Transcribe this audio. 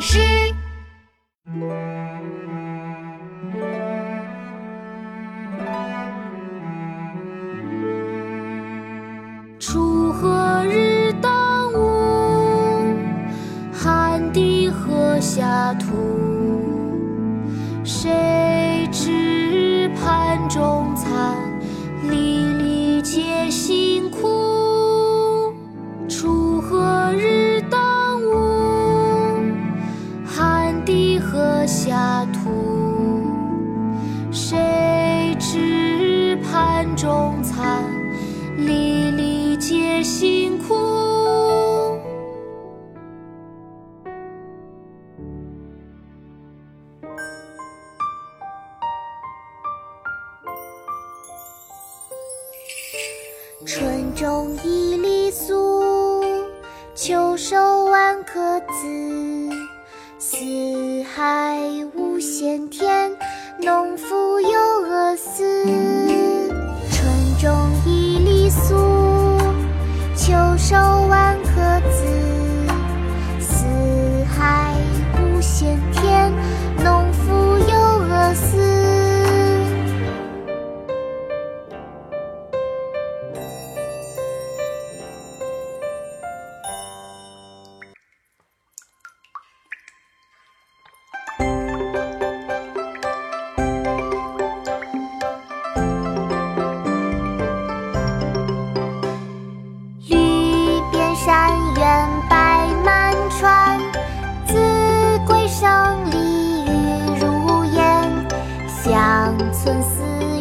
诗。锄禾日当午，汗滴禾下土。谁中餐，粒粒皆辛苦。春种一粒粟，秋收万颗子。四海无闲田，农夫山原白满川，子规声里雨如烟，乡村四。